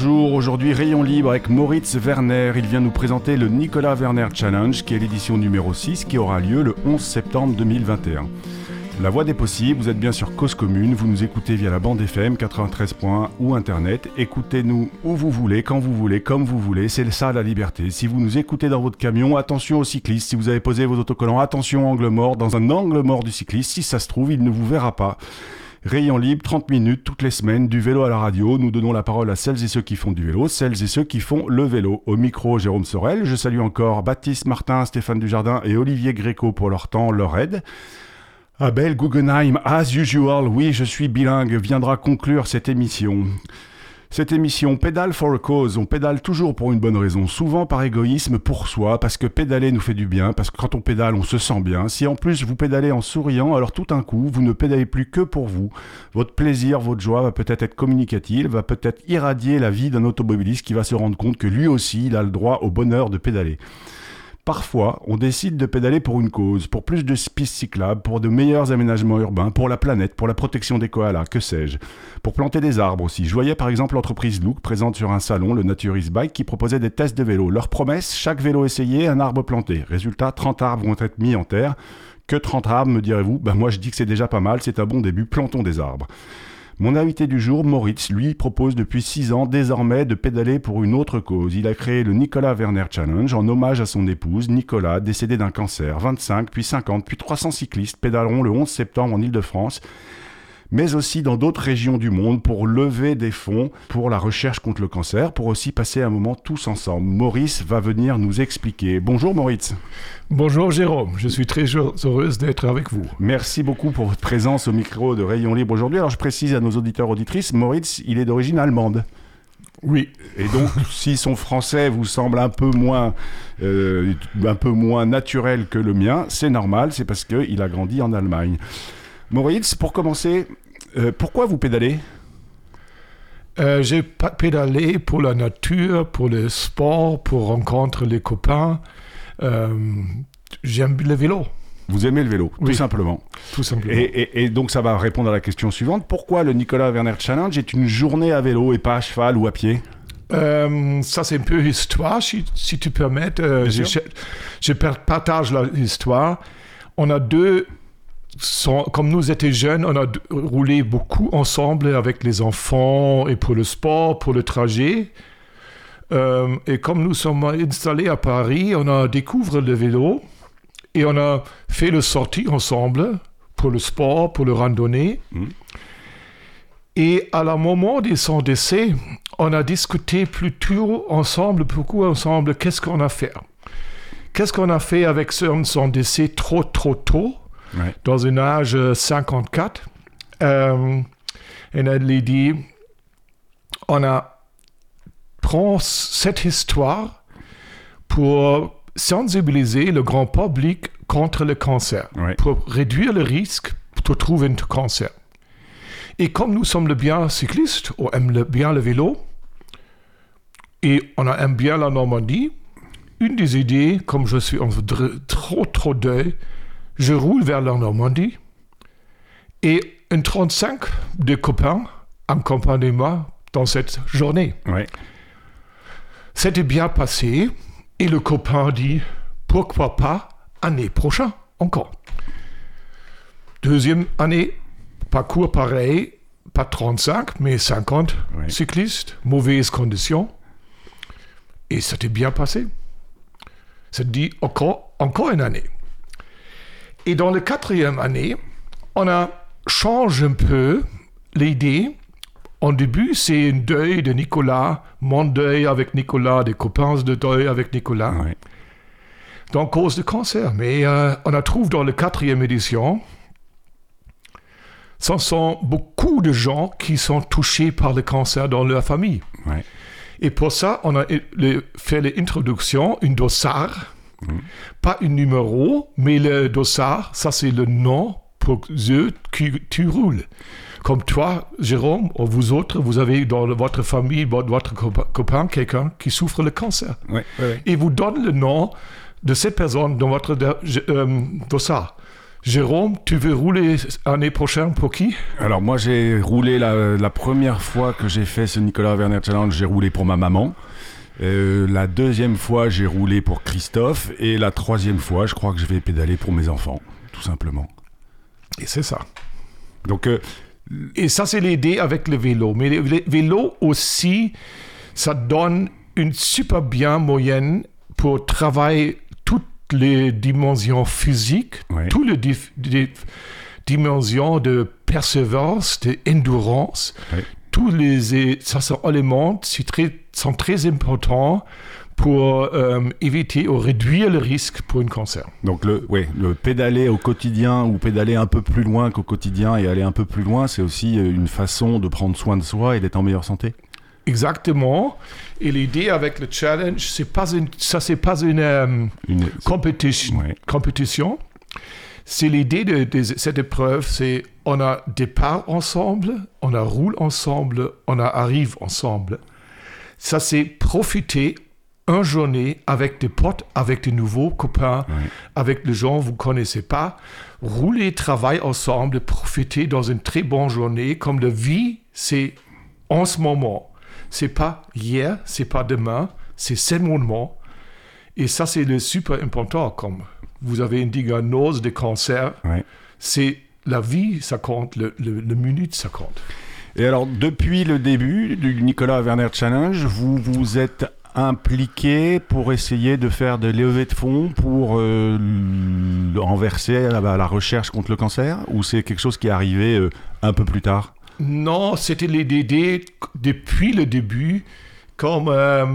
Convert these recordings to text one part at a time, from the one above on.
Bonjour, aujourd'hui Rayon Libre avec Moritz Werner. Il vient nous présenter le Nicolas Werner Challenge, qui est l'édition numéro 6, qui aura lieu le 11 septembre 2021. La voix des possibles, vous êtes bien sur Cause Commune, vous nous écoutez via la bande FM 93 ou Internet. Écoutez-nous où vous voulez, quand vous voulez, comme vous voulez, c'est ça la liberté. Si vous nous écoutez dans votre camion, attention aux cyclistes. Si vous avez posé vos autocollants, attention angle mort. Dans un angle mort du cycliste, si ça se trouve, il ne vous verra pas. Rayon libre, 30 minutes toutes les semaines, du vélo à la radio. Nous donnons la parole à celles et ceux qui font du vélo, celles et ceux qui font le vélo. Au micro, Jérôme Sorel. Je salue encore Baptiste Martin, Stéphane Dujardin et Olivier Gréco pour leur temps, leur aide. Abel Guggenheim, as usual, oui, je suis bilingue, viendra conclure cette émission. Cette émission pédale for a cause, on pédale toujours pour une bonne raison, souvent par égoïsme pour soi, parce que pédaler nous fait du bien, parce que quand on pédale on se sent bien. Si en plus vous pédalez en souriant, alors tout un coup vous ne pédalez plus que pour vous. Votre plaisir, votre joie va peut-être être communicative, va peut-être irradier la vie d'un automobiliste qui va se rendre compte que lui aussi il a le droit au bonheur de pédaler. Parfois, on décide de pédaler pour une cause, pour plus de pistes cyclables, pour de meilleurs aménagements urbains, pour la planète, pour la protection des koalas, que sais-je. Pour planter des arbres aussi. Je voyais par exemple l'entreprise Look présente sur un salon, le Naturist Bike, qui proposait des tests de vélo. Leur promesse, chaque vélo essayé, un arbre planté. Résultat, 30 arbres vont être mis en terre. Que 30 arbres, me direz-vous? Ben moi je dis que c'est déjà pas mal, c'est un bon début, plantons des arbres. Mon invité du jour, Moritz, lui, propose depuis 6 ans désormais de pédaler pour une autre cause. Il a créé le Nicolas Werner Challenge en hommage à son épouse, Nicolas, décédée d'un cancer. 25, puis 50, puis 300 cyclistes pédaleront le 11 septembre en Ile-de-France mais aussi dans d'autres régions du monde pour lever des fonds pour la recherche contre le cancer, pour aussi passer un moment tous ensemble. Maurice va venir nous expliquer. Bonjour Maurice. Bonjour Jérôme, je suis très heureuse d'être avec vous. Merci beaucoup pour votre présence au micro de Rayon Libre aujourd'hui. Alors je précise à nos auditeurs auditrices, Maurice, il est d'origine allemande. Oui. Et donc, si son français vous semble un peu moins, euh, un peu moins naturel que le mien, c'est normal, c'est parce qu'il a grandi en Allemagne. Maurice, pour commencer, euh, pourquoi vous pédalez? Euh, J'ai pédalé pour la nature, pour le sport, pour rencontrer les copains. Euh, j'aime le vélo. Vous aimez le vélo, tout simplement. Tout simplement. Et, donc ça va répondre à la question suivante. Pourquoi le Nicolas Werner Challenge est une journée à vélo et pas à cheval ou à pied? Ça, c'est un peu histoire, si, tu permets. je, je, partage l'histoire. On a deux comme nous étions jeunes, on a roulé beaucoup ensemble avec les enfants et pour le sport, pour le trajet. Euh, et comme nous sommes installés à Paris, on a découvert le vélo et on a fait le sortie ensemble pour le sport, pour le randonnée. Mmh. Et à la moment de son décès, on a discuté plutôt ensemble, beaucoup ensemble, qu'est-ce qu'on a fait? Qu'est-ce qu'on a fait avec son décès trop, trop tôt? Dans un âge 54. Euh, et elle dit, on a prend cette histoire pour sensibiliser le grand public contre le cancer, pour réduire le risque de trouver un cancer. Et comme nous sommes le bien cyclistes, on aime bien le vélo, et on aime bien la Normandie, une des idées, comme je suis en trop trop deuil, je roule vers la Normandie et un 35 de copains accompagnent moi dans cette journée. C'était bien passé et le copain dit pourquoi pas année prochaine encore? Deuxième année, parcours pareil, pas 35 mais 50 cyclistes, mauvaises conditions. Et c'était bien passé. Ça dit encore, encore une année. Et dans la quatrième année, on a changé un peu l'idée. En début, c'est un deuil de Nicolas, mon deuil avec Nicolas, des copains de deuil avec Nicolas. Oui. Donc, cause de cancer. Mais euh, on a trouvé dans la quatrième édition, ce sont beaucoup de gens qui sont touchés par le cancer dans leur famille. Et pour ça, on a fait l'introduction, une dossard pas un numéro, mais le dossard, ça c'est le nom pour ceux qui tu roules. Comme toi, Jérôme, ou vous autres, vous avez dans votre famille, votre copain, quelqu'un qui souffre le cancer. Et vous donne le nom de cette personne dans votre euh, dossard. Jérôme, tu veux rouler l'année prochaine pour qui? Alors moi j'ai roulé la, la, première fois que j'ai fait ce Nicolas Werner Challenge, j'ai roulé pour ma maman. Euh, la deuxième fois j'ai roulé pour Christophe et la troisième fois je crois que je vais pédaler pour mes enfants, tout simplement. Et c'est ça. Donc euh, et ça c'est l'idée avec le vélo. Mais le vélo aussi, ça donne une super bien moyenne pour travailler toutes les dimensions physiques, Ouais. toutes les dimensions de persévérance, d'endurance. Ouais. Tous les ça sont éléments qui très, sont très importants pour euh, éviter ou réduire le risque pour un cancer. Donc le, ouais, le pédaler au quotidien ou pédaler un peu plus loin qu'au quotidien et aller un peu plus loin, c'est aussi euh, une façon de prendre soin de soi et d'être en meilleure santé. Exactement. Et l'idée avec le challenge, c'est pas une, ça c'est pas une euh, Une, compétition. Ouais. compétition. C'est l'idée de, de cette épreuve, c'est on a départ ensemble, on a roule ensemble, on a arrive ensemble. Ça c'est profiter une journée avec des potes, avec des nouveaux copains, avec des gens que vous connaissez pas, rouler, travailler ensemble, profiter dans une très bonne journée. Comme la vie, c'est en ce moment. C'est pas hier, c'est pas demain, c'est ce moment. Et ça, c'est le super important. Comme vous avez une diagnose de cancer, c'est la vie, ça compte, le, le, le minute, ça compte. Et alors, depuis le début du Nicolas Werner Challenge, vous vous êtes impliqué pour essayer de faire des levées de fonds pour euh, renverser la, recherche contre le cancer? Ou c'est quelque chose qui est arrivé euh, un peu plus tard? Non, c'était l'idée depuis le début, comme euh,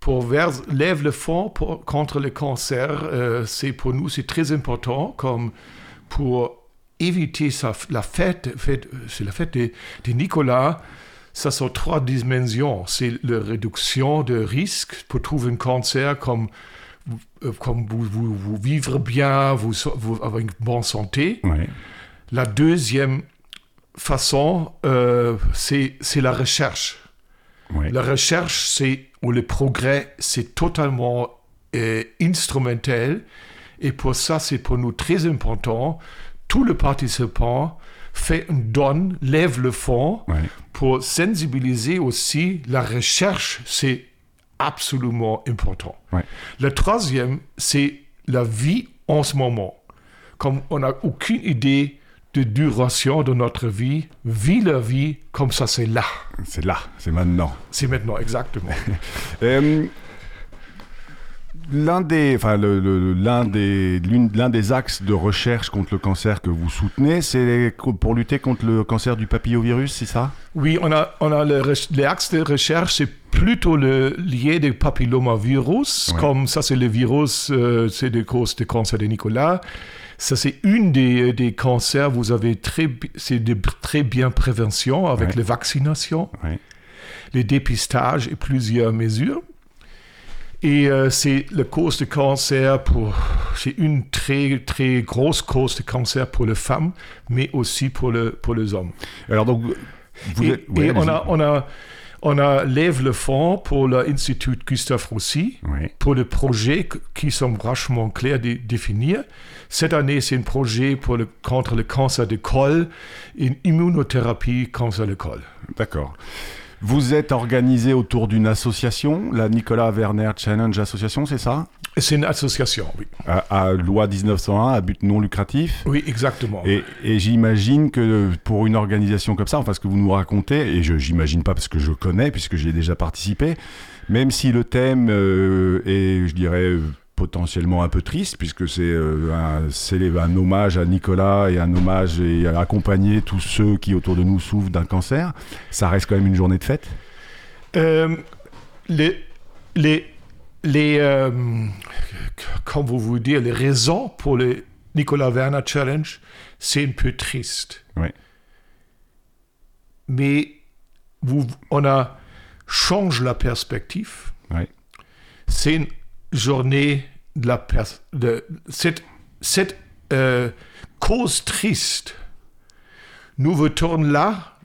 pour vers, lève le fonds pour- contre le cancer, euh, c'est pour nous c'est très important, comme pour éviter la fête, fête c'est la fête de, de Nicolas. Ça sont trois dimensions. C'est la réduction de risque pour trouver un cancer comme euh, comme vous, vous, vous vivre bien, vous, vous avoir une bonne santé. La deuxième façon, euh, c'est la recherche. La recherche, c'est où le progrès, c'est totalement euh, instrumental. Et pour ça, c'est pour nous très important. Tous les participants fait une donne, lève le fond Ouais. pour sensibiliser aussi la recherche, c'est absolument important. Ouais. Le troisième, c'est la vie en ce moment. Comme on n'a aucune idée de duration de notre vie, vis la vie comme ça, c'est là. C'est là, c'est maintenant. C'est maintenant, exactement. Euh, L'un des, enfin, le- le- l'un des, l'une- l'un des axes de recherche contre le cancer que vous soutenez, c'est pour lutter contre le cancer du papillovirus, c'est ça? Oui, on a, on a le re- les axes de recherche, c'est plutôt le lié des papillomavirus, Ouais. comme ça c'est le virus, euh, c'est de cause du cancer de Nicolas. Ça c'est une des, des cancers, vous avez très, c'est de très bien prévention avec Ouais. les vaccinations, Ouais. les dépistages et plusieurs mesures. Et euh, c'est la cause de cancer pour, c'est une très très grosse cause de cancer pour les femmes, mais aussi pour le pour les hommes. Alors donc, vous Et, êtes- ouais, et on, a, on, a, on a lève le fonds pour l'Institut Gustave Roussy, pour des projets que- qui sont vachement clairs de définir. Cette année, c'est un projet pour le, contre le cancer du col, une immunothérapie cancer du col. D'accord. Vous êtes organisé autour d'une association, la Nicolas Werner Challenge Association, c'est ça? C'est une association, oui. à, à loi 1901, à but non lucratif? Oui, exactement. Et, et j'imagine que pour une organisation comme ça, enfin ce que vous nous racontez, et je j'imagine pas parce que je connais, puisque j'y ai déjà participé, même si le thème euh, est, je dirais, potentiellement un peu triste, puisque c'est euh, un, hommage à Nicolas et un hommage et à accompagner tous ceux qui autour de nous souffrent d'un cancer, ça reste quand même une journée de fête? Euh, les, les, les, euh, comment vous vous dire, les raisons pour le Nicolas Werner Challenge, c'est un peu triste. Ouais. Mais vous, on a changé la perspective. Ouais. C'est une journée de la de cette, cette euh, cause triste. Nous votons là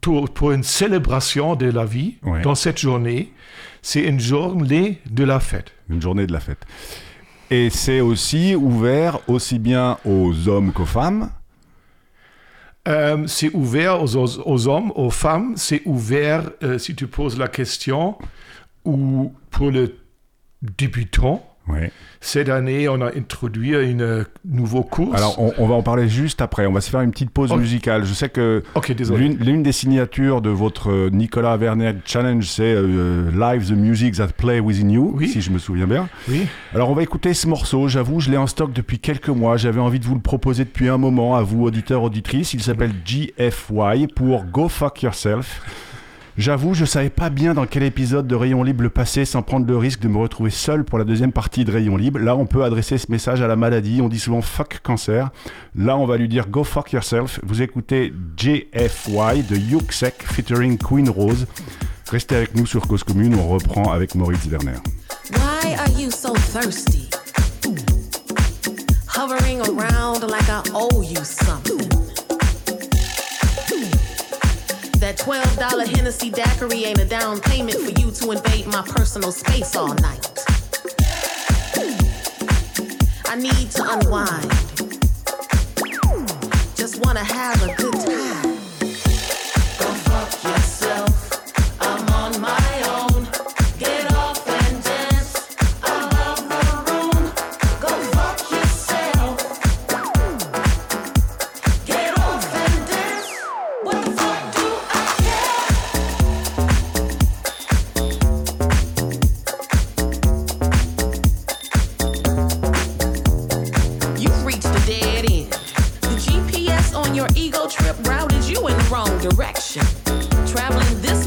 pour, pour une célébration de la vie Ouais. dans cette journée. C'est une journée de la fête. Une journée de la fête. Et c'est aussi ouvert aussi bien aux hommes qu'aux femmes euh, c'est ouvert aux, aux, hommes, aux femmes. C'est ouvert, euh, si tu poses la question, ou pour le débutant. Ouais. Cette année, on a introduit une euh, nouveau cours. Alors, on, on, va en parler juste après. On va se faire une petite pause musicale. Je sais que l'une des signatures de votre euh, Nicolas Werner Challenge, c'est euh, Live the Music That Play Within You, Oui. si je me souviens bien. Oui. Alors, on va écouter ce morceau. J'avoue, je l'ai en stock depuis quelques mois. J'avais envie de vous le proposer depuis un moment à vous, auditeurs, auditrices. Il s'appelle GFY pour Go Fuck Yourself. J'avoue, je savais pas bien dans quel épisode de Rayon Libre le passer sans prendre le risque de me retrouver seul pour la deuxième partie de Rayon Libre. Là, on peut adresser ce message à la maladie. On dit souvent fuck cancer. Là, on va lui dire go fuck yourself. Vous écoutez JFY de Yuxek featuring Queen Rose. Restez avec nous sur Cause Commune. On reprend avec Moritz Werner. Why are you so thirsty? Hovering around like I owe you something. That $12 Hennessy daiquiri ain't a down payment for you to invade my personal space all night. I need to unwind. Just wanna have a good time. Your ego trip routed you in the wrong direction. Traveling this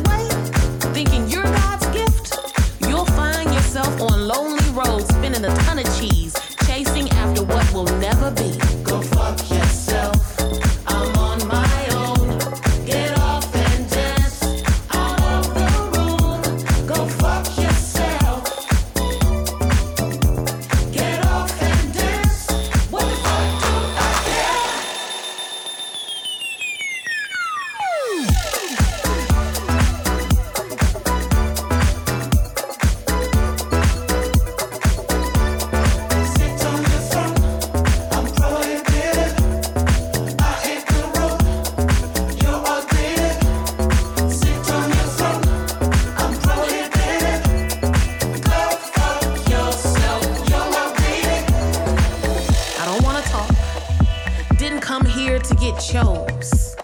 get chose.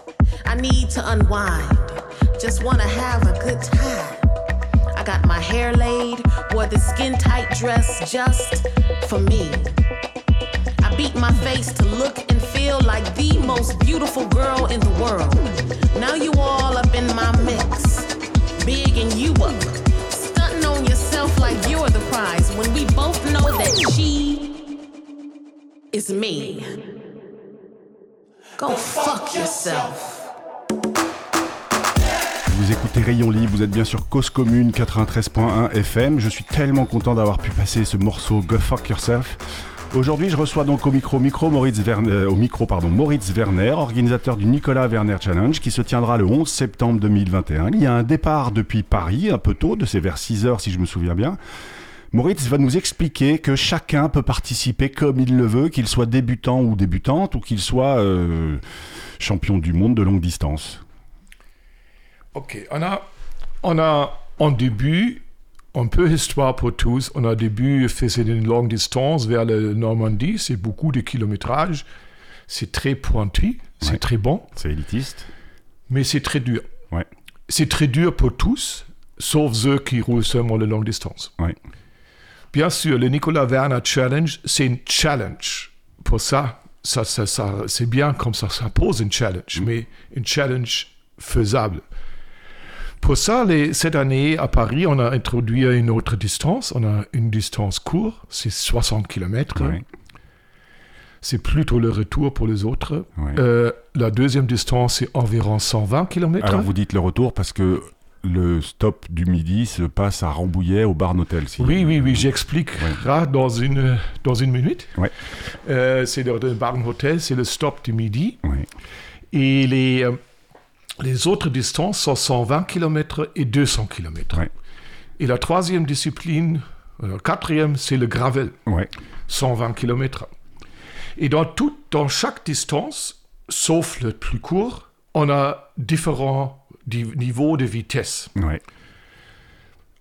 I need to unwind. Just wanna have a good time. I got my hair laid, wore the skin tight dress just for me. I beat my face to look and feel like the most beautiful girl in the world. Now you all up in my mix, bigging you up, stunting on yourself like you're the prize when we both know that she is me. Go fuck yourself. Vous écoutez Rayon Libre, vous êtes bien sur Cause Commune 93.1 FM. Je suis tellement content d'avoir pu passer ce morceau Go Fuck Yourself. Aujourd'hui, je reçois donc au micro, micro Moritz Werner, euh, au micro pardon, Moritz Werner, organisateur du Nicolas Werner Challenge, qui se tiendra le 11 septembre 2021. Il y a un départ depuis Paris, un peu tôt, de c'est vers 6 heures si je me souviens bien. Moritz va nous expliquer que chacun peut participer comme il le veut, qu'il soit débutant ou débutante, ou qu'il soit euh, champion du monde de longue distance. Ok, on a, on a en début un peu histoire pour tous. On a début fait une longue distance vers la Normandie, c'est beaucoup de kilométrage, c'est très pointu, c'est Ouais. très bon, C'est élitiste. mais c'est très dur. Ouais. C'est très dur pour tous, sauf ceux qui roulent seulement la longue distance. Ouais. Bien sûr, le Nicolas Werner Challenge, c'est un challenge. Pour ça, ça, ça, ça c'est bien comme ça s'impose un challenge, mais un challenge faisable. Pour ça, les- cette année, à Paris, on a introduit une autre distance. On a une distance courte, c'est 60 km. C'est plutôt le retour pour les autres. Euh, la deuxième distance, c'est environ 120 km. Alors vous dites le retour parce que le stop du midi se passe à Rambouillet au bar Notel. Si Oui, oui, oui, j'expliquerai dans, une, dans une minute. Ouais. Euh, c'est le, le Barn Hotel, c'est le stop du midi. Ouais. Et les, euh, les autres distances sont 120 km et 200 km. Et la troisième discipline, Le quatrième, c'est le gravel, Ouais. 120 km. Et dans, tout, dans chaque distance, sauf le plus court, on a différents di- niveaux de vitesse. Ouais.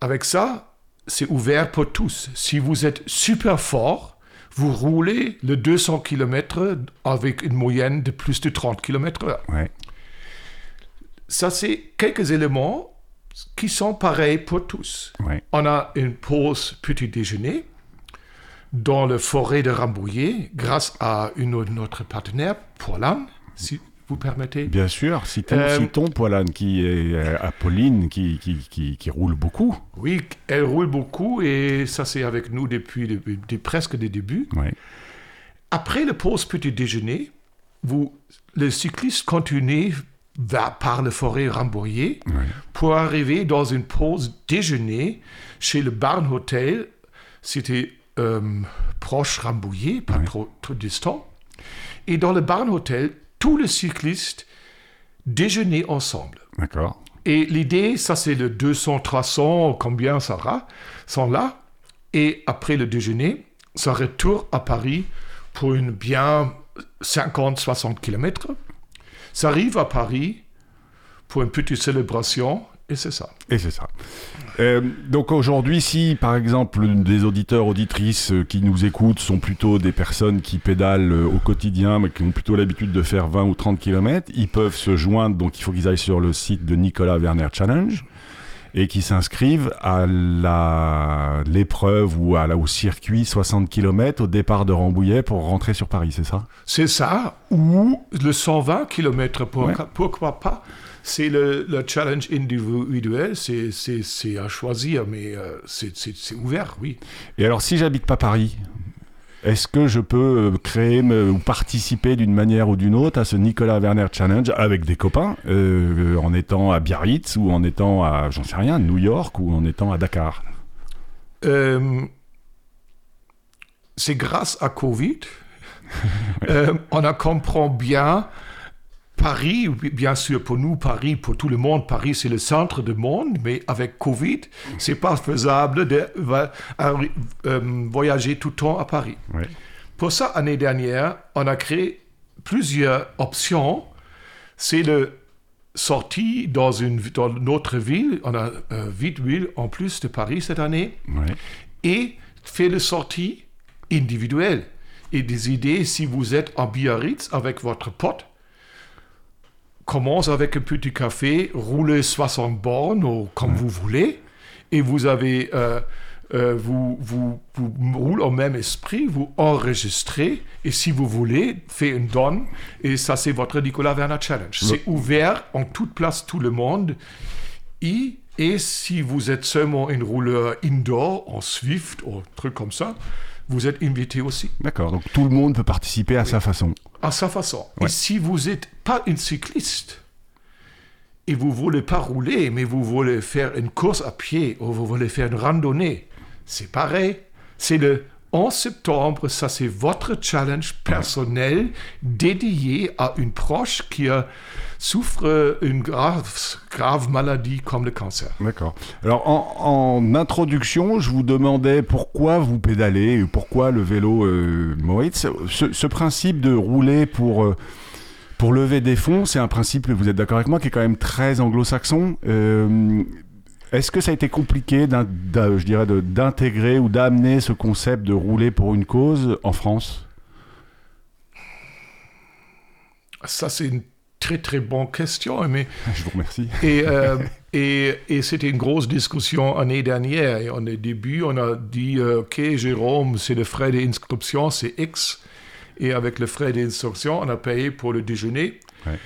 Avec ça, c'est ouvert pour tous. Si vous êtes super fort, vous roulez le 200 km avec une moyenne de plus de 30 km heure. Ouais. Ça, c'est quelques éléments qui sont pareils pour tous. Ouais. On a une pause petit déjeuner dans la forêt de Rambouillet grâce à une notre partenaire, Poilan, si vous permettez. Bien sûr, citons, Euh, citons Poilane, qui est euh, Apolline, qui, qui, qui, qui roule beaucoup. Oui, elle roule beaucoup et ça, c'est avec nous depuis, depuis- depuis presque des débuts. Ouais. Après la pause petit déjeuner, vous, le cycliste continue par la forêt Ouais. pour arriver dans une pause déjeuner chez le Barn Hotel. C'était euh, proche Rambouillet, pas trop, trop distant. Et dans le Barn Hotel, tous les cyclistes déjeunaient ensemble. D'accord. Et l'idée, ça c'est le 200, 300, combien ça sera, sont là. Et après le déjeuner, ça retourne à Paris pour une bien 50, 60 km. Ça arrive à Paris pour une petite célébration, et c'est ça. Et c'est ça. Euh, donc aujourd'hui, si par exemple des auditeurs, auditrices euh, qui nous écoutent sont plutôt des personnes qui pédalent euh, au quotidien, mais qui ont plutôt l'habitude de faire 20 ou 30 km, ils peuvent se joindre, donc il faut qu'ils aillent sur le site de Nicolas Werner Challenge et qui s'inscrivent à l'épreuve ou à la, au circuit 60 km au départ de Rambouillet pour rentrer sur Paris, c'est ça? C'est ça, ou le 120 km, pour, Ouais. pourquoi pas c'est le, le challenge individuel, c'est- à choisir, mais euh, c'est ouvert, oui. Et alors, si j'habite pas Paris, est-ce que je peux euh, créer me- ou participer d'une manière ou d'une autre à ce Nicolas Werner Challenge avec des copains, euh, en étant à Biarritz ou en étant à, j'en sais rien, New York ou en étant à Dakar? Euh, c'est grâce à Covid, on a comprend bien Paris, bien sûr pour nous, Paris, pour tout le monde, Paris c'est le centre du monde, mais avec Covid, c'est pas faisable de euh, voyager tout le temps à Paris. Pour ça, l'année dernière, on a créé plusieurs options. C'est le sortie dans, une, dans notre ville, on a euh, huit villes en plus de Paris cette année, et fait le sortie individuelle. Et des idées, si vous êtes en Biarritz avec votre pote, commence avec un petit café, roulez 60 bornes ou comme vous voulez, et vous avez, euh, euh, vous, vous, vous roulez au même esprit, vous enregistrez, et si vous voulez, faites une donne, et ça c'est votre Nicolas Werner Challenge. C'est ouvert en toute place, tout le monde, et, et si vous êtes seulement un rouleur indoor, en Swift ou un truc comme ça, vous êtes invité aussi D'accord, donc tout le monde peut participer à sa façon. À sa façon. Ouais. Et si vous n'êtes pas une cycliste et vous voulez pas rouler, mais vous voulez faire une course à pied ou vous voulez faire une randonnée, c'est pareil. C'est le 11 septembre, ça c'est votre challenge personnel dédié à une proche qui a, souffre une grave, maladie comme le cancer. D'accord. Alors, en, en introduction, je vous demandais pourquoi vous pédalez, pourquoi le vélo euh, Moritz. Ce, principe de rouler pour, euh, pour lever des fonds, c'est un principe, vous êtes d'accord avec moi, qui est quand même très anglo-saxon. Euh, Est-ce que ça a été compliqué, je dirais, d'intégrer ou d'amener ce concept de rouler pour une cause en France? Ça c'est une très très bonne question, mais Je vous remercie. Et, euh, et, et c'était une grosse discussion l'année dernière. Et au début, on a dit, euh, OK, Jérôme, c'est le frais d'inscription, c'est X. Et avec le frais d'inscription, on a payé pour le déjeuner. Ouais.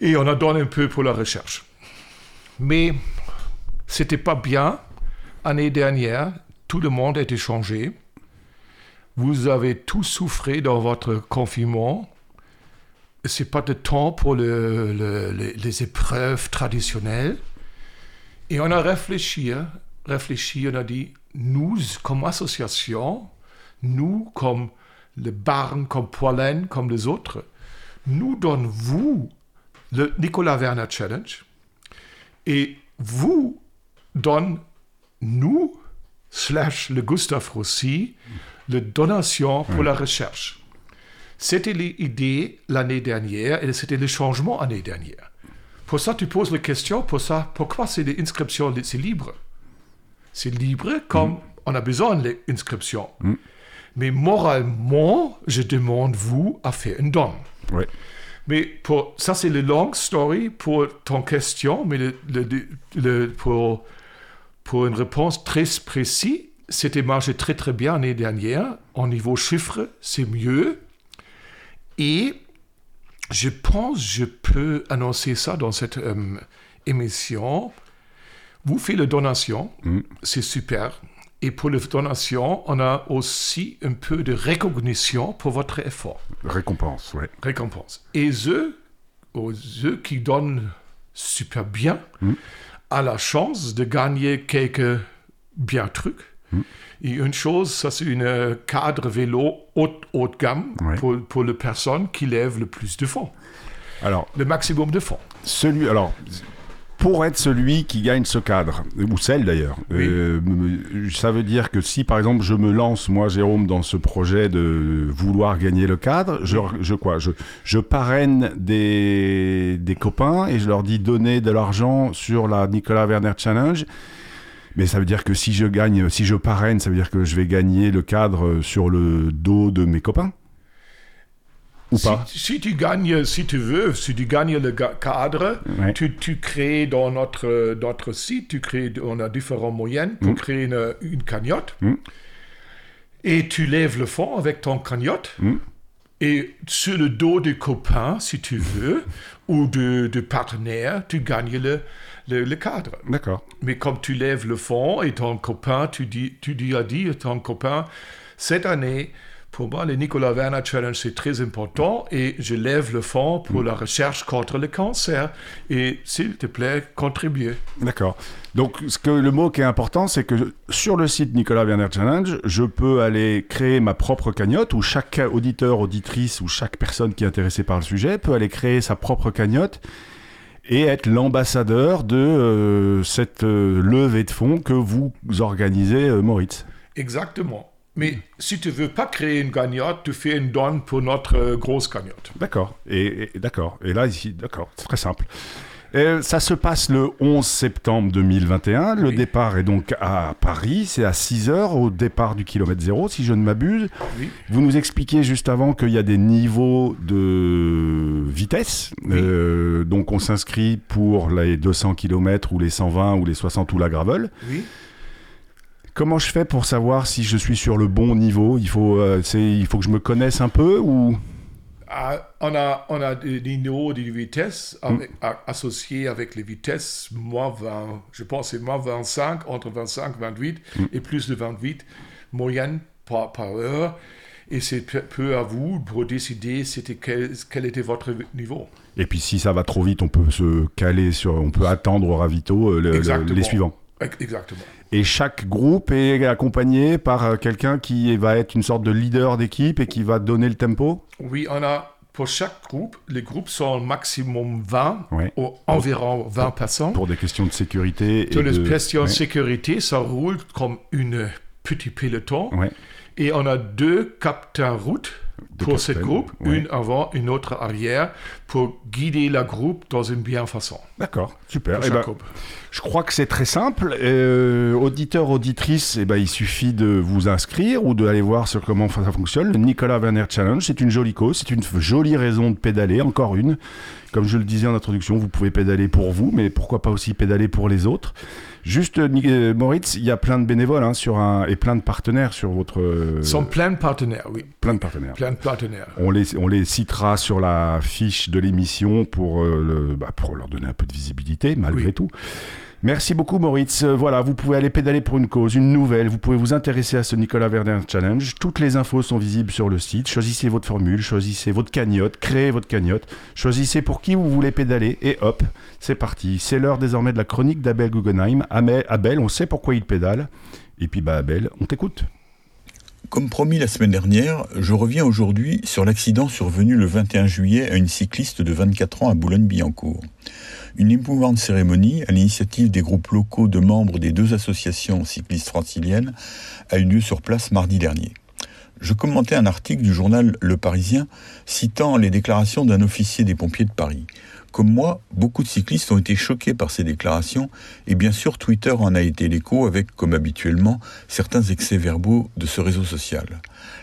Et on a donné un peu pour la recherche. Mais c'était pas bien. L'année dernière, tout le monde était changé. Vous avez tout souffré dans votre confinement c'est pas de temps pour le- le- les, épreuves traditionnelles. Et on a réfléchi, hein, réfléchi, on a dit, nous, comme association, nous, comme le Barn, comme Poilène, comme les autres, nous donnons vous le Nicolas Werner Challenge et vous donnez nous slash le Gustave Rossi, le donation pour la recherche. C'était l'idée l'année dernière et c'était le changement l'année dernière. Pour ça, tu poses la question, pour ça, pourquoi c'est des inscriptions, c'est libre C'est libre comme on a besoin de l'inscription. Mais moralement, je demande vous à faire une don. Ouais. Mais pour, ça, c'est le long story pour ton question, mais le, le- le- pour, pour une réponse très précise, c'était marché très très bien l'année dernière. Au niveau chiffre, c'est mieux. Et je pense je peux annoncer ça dans cette euh, émission. Vous faites la donation, c'est super. Et pour la donation, on a aussi un peu de recognition pour votre effort Récompense, ouais. récompense. Et eux, aux eux qui donnent super bien, a la chance de gagner quelques bien trucs. Et une chose, ça c'est une euh, cadre vélo haute, haute gamme Ouais. pour, pour les personnes qui lèvent le plus de fonds, Alors, le maximum de fonds. celui, alors, pour être celui qui gagne ce cadre, ou celle d'ailleurs, Oui. euh, ça veut dire que si par exemple je me lance, moi Jérôme, dans ce projet de vouloir gagner le cadre, je, je quoi je, je parraine des, des copains et je leur dis donner de l'argent sur la Nicolas Werner Challenge. Mais ça veut dire que si je gagne, si je parraine, ça veut dire que je vais gagner le cadre sur le dos de mes copains Ou Si, pas si tu gagnes, si tu veux, si tu gagnes le cadre, Ouais. tu, tu crées dans notre, notre site, tu crées, on a différents moyens pour créer une, une cagnotte. Mm. Et tu lèves le fond avec ton cagnotte. Mm. Et sur le dos des copains, si tu veux, ou de, de partenaires, tu gagnes le, le, le cadre. D'accord. Mais comme tu lèves le fond et ton copain, tu dis, tu dis à dire ton copain, cette année, pour moi, le Nicolas Werner Challenge, c'est très important et je lève le fond pour la recherche contre le cancer. Et s'il te plaît, contribue. D'accord. Donc, ce que, le mot qui est important, c'est que sur le site Nicolas Werner Challenge, je peux aller créer ma propre cagnotte où chaque auditeur, auditrice ou chaque personne qui est intéressée par le sujet peut aller créer sa propre cagnotte et être l'ambassadeur de euh, cette euh, levée de fonds que vous organisez, euh, Moritz. Exactement. Mais si tu veux pas créer une cagnotte, tu fais une donne pour notre euh, grosse cagnotte. D'accord. Et, et- d'accord. Et là, ici, d'accord, c'est très simple. Ça se passe le 11 septembre 2021. Le Oui. départ est donc à Paris. C'est à 6 heures au départ du kilomètre zéro, si je ne m'abuse. Oui. Vous nous expliquiez juste avant qu'il y a des niveaux de vitesse. Euh, donc on s'inscrit pour les 200 km ou les 120 ou les 60 ou la gravel. Oui. Comment je fais pour savoir si je suis sur le bon niveau? Il faut, euh, il faut que je me connaisse un peu ou... Ah, on, a, on a des, des niveaux de vitesse avec- a- associés avec les vitesses moins 20, je pense c'est moins 25, entre 25 et 28, et plus de 28 moyenne par, par heure. Et c'est peu, à vous pour décider c'était quel, quel était votre niveau. Et puis si ça va trop vite, on peut se caler sur, on peut attendre au ravito euh, le- les suivants. Ex- Exactement. Et chaque groupe est accompagné par euh, quelqu'un qui va être une sorte de leader d'équipe et qui va donner le tempo? Oui, on a pour chaque groupe, les groupes sont maximum 20, Ouais. ou environ 20 personnes. Pour des questions de sécurité. et Sur les de- questions de sécurité, ça roule comme une petit peloton. Ouais. Et on a deux captains route pour ce groupe, ouais. une avant, une autre arrière, pour guider la groupe dans une bien façon. D'accord, super. Eh ben, je crois que c'est très simple. Euh, auditeur, auditrice, eh ben, il suffit de vous inscrire ou d'aller voir sur comment ça fonctionne. Le Nicolas Werner Challenge, c'est une jolie cause, c'est une jolie raison de pédaler, encore une. Comme je le disais en introduction, vous pouvez pédaler pour vous, mais pourquoi pas aussi pédaler pour les autres. Juste, euh, euh, Moritz, il y a plein de bénévoles hein, sur un, et plein de partenaires sur votre... euh, Ils sont plein de partenaires, oui. plein de partenaires. Plein de partenaires. On les, on les citera sur la fiche de l'émission pour, euh, le- bah, pour leur donner un peu de visibilité, malgré Oui. tout. Merci beaucoup, Moritz. Euh, Voilà, vous pouvez aller pédaler pour une cause, une nouvelle. Vous pouvez vous intéresser à ce Nicolas Werner Challenge. Toutes les infos sont visibles sur le site. Choisissez votre formule, choisissez votre cagnotte, créez votre cagnotte, choisissez pour qui vous voulez pédaler et hop, c'est parti. C'est l'heure désormais de la chronique d'Abel Guggenheim. Abel, on sait pourquoi il pédale. Et puis, bah, Abel, on t'écoute. Comme promis la semaine dernière, je reviens aujourd'hui sur l'accident survenu le 21 juillet à une cycliste de 24 ans à Boulogne-Billancourt. Une émouvante cérémonie, à l'initiative des groupes locaux de membres des deux associations cyclistes franciliennes, a eu lieu sur place mardi dernier. Je commentais un article du journal Le Parisien citant les déclarations d'un officier des pompiers de Paris. Comme moi, beaucoup de cyclistes ont été choqués par ces déclarations et bien sûr Twitter en a été l'écho avec, comme habituellement, certains excès verbaux de ce réseau social.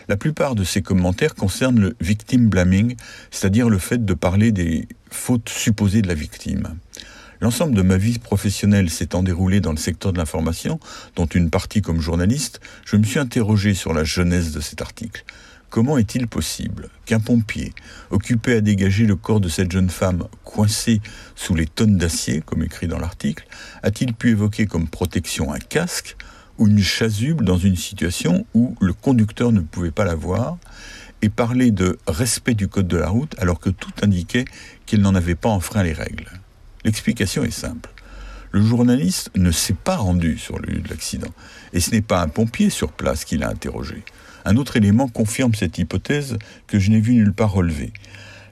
La plupart de ces commentaires concernent le victim blaming, c'est-à-dire le fait de parler des fautes supposées de la victime. L'ensemble de ma vie professionnelle s'étant déroulé dans le secteur de l'information, dont une partie comme journaliste, je me suis interrogé sur la jeunesse de cet article. Comment est-il possible qu'un pompier, occupé à dégager le corps de cette jeune femme coincée sous les tonnes d'acier, comme écrit dans l'article, a-t-il pu évoquer comme protection un casque ou une chasuble dans une situation où le conducteur ne pouvait pas la voir et parler de respect du code de la route alors que tout indiquait qu'il n'en avait pas enfreint les règles? L'explication est simple. Le journaliste ne s'est pas rendu sur le lieu de l'accident, et ce n'est pas un pompier sur place qui l'a interrogé. Un autre élément confirme cette hypothèse que je n'ai vu nulle part relevée.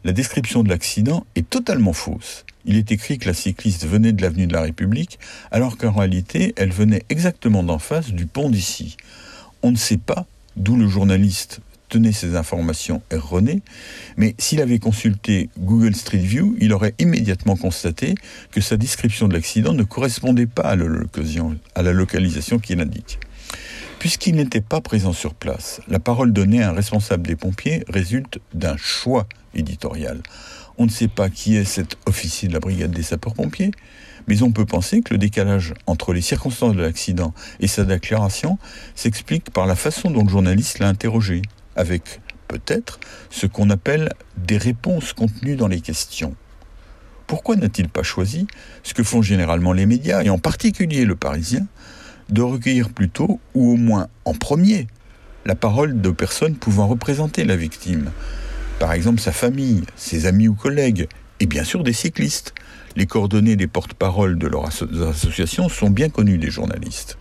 La description de l'accident est totalement fausse. Il est écrit que la cycliste venait de l'avenue de la République, alors qu'en réalité, elle venait exactement d'en face du pont d'ici. On ne sait pas d'où le journaliste tenait ces informations erronées, mais s'il avait consulté Google Street View, il aurait immédiatement constaté que sa description de l'accident ne correspondait pas à la, localisation, à la localisation qu'il indique. Puisqu'il n'était pas présent sur place, la parole donnée à un responsable des pompiers résulte d'un choix éditorial. On ne sait pas qui est cet officier de la brigade des sapeurs-pompiers, mais on peut penser que le décalage entre les circonstances de l'accident et sa déclaration s'explique par la façon dont le journaliste l'a interrogé, avec peut-être ce qu'on appelle des réponses contenues dans les questions. Pourquoi n'a-t-il pas choisi ce que font généralement les médias, et en particulier le Parisien, de recueillir plutôt, ou au moins en premier, la parole de personnes pouvant représenter la victime? Par exemple sa famille, ses amis ou collègues, et bien sûr des cyclistes. Les coordonnées des porte-paroles de leurs asso associations sont bien connues des journalistes.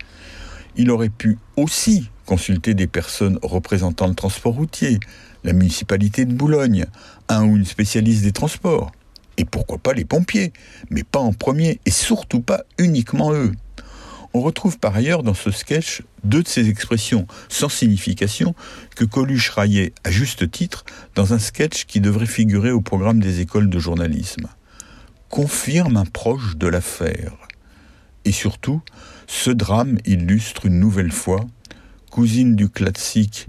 Il aurait pu aussi consulter des personnes représentant le transport routier, la municipalité de Boulogne, un ou une spécialiste des transports, et pourquoi pas les pompiers, mais pas en premier, et surtout pas uniquement eux. On retrouve par ailleurs dans ce sketch deux de ces expressions sans signification que Coluche raillait à juste titre dans un sketch qui devrait figurer au programme des écoles de journalisme. Confirme un proche de l'affaire. Et surtout, ce drame illustre une nouvelle fois, cousine du classique,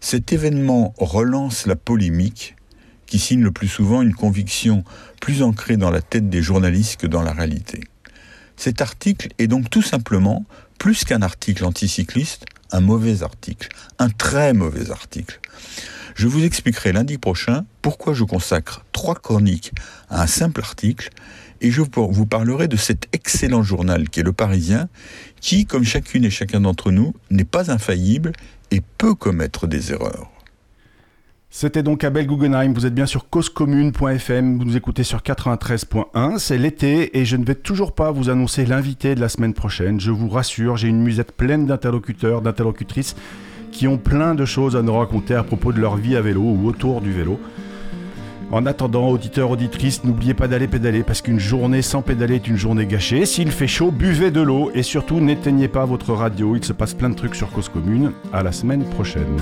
cet événement relance la polémique qui signe le plus souvent une conviction plus ancrée dans la tête des journalistes que dans la réalité. Cet article est donc tout simplement, plus qu'un article anticycliste, un mauvais article, un très mauvais article. Je vous expliquerai lundi prochain pourquoi je consacre trois chroniques à un simple article et je vous parlerai de cet excellent journal qui est le Parisien, qui, comme chacune et chacun d'entre nous, n'est pas infaillible et peut commettre des erreurs. C'était donc Abel Guggenheim, vous êtes bien sur causecommune.fm, vous nous écoutez sur 93.1, c'est l'été et je ne vais toujours pas vous annoncer l'invité de la semaine prochaine, je vous rassure, j'ai une musette pleine d'interlocuteurs, d'interlocutrices qui ont plein de choses à nous raconter à propos de leur vie à vélo ou autour du vélo. En attendant, auditeurs, auditrices, n'oubliez pas d'aller pédaler parce qu'une journée sans pédaler est une journée gâchée. S'il fait chaud, buvez de l'eau et surtout n'éteignez pas votre radio. Il se passe plein de trucs sur Cause Commune. À la semaine prochaine.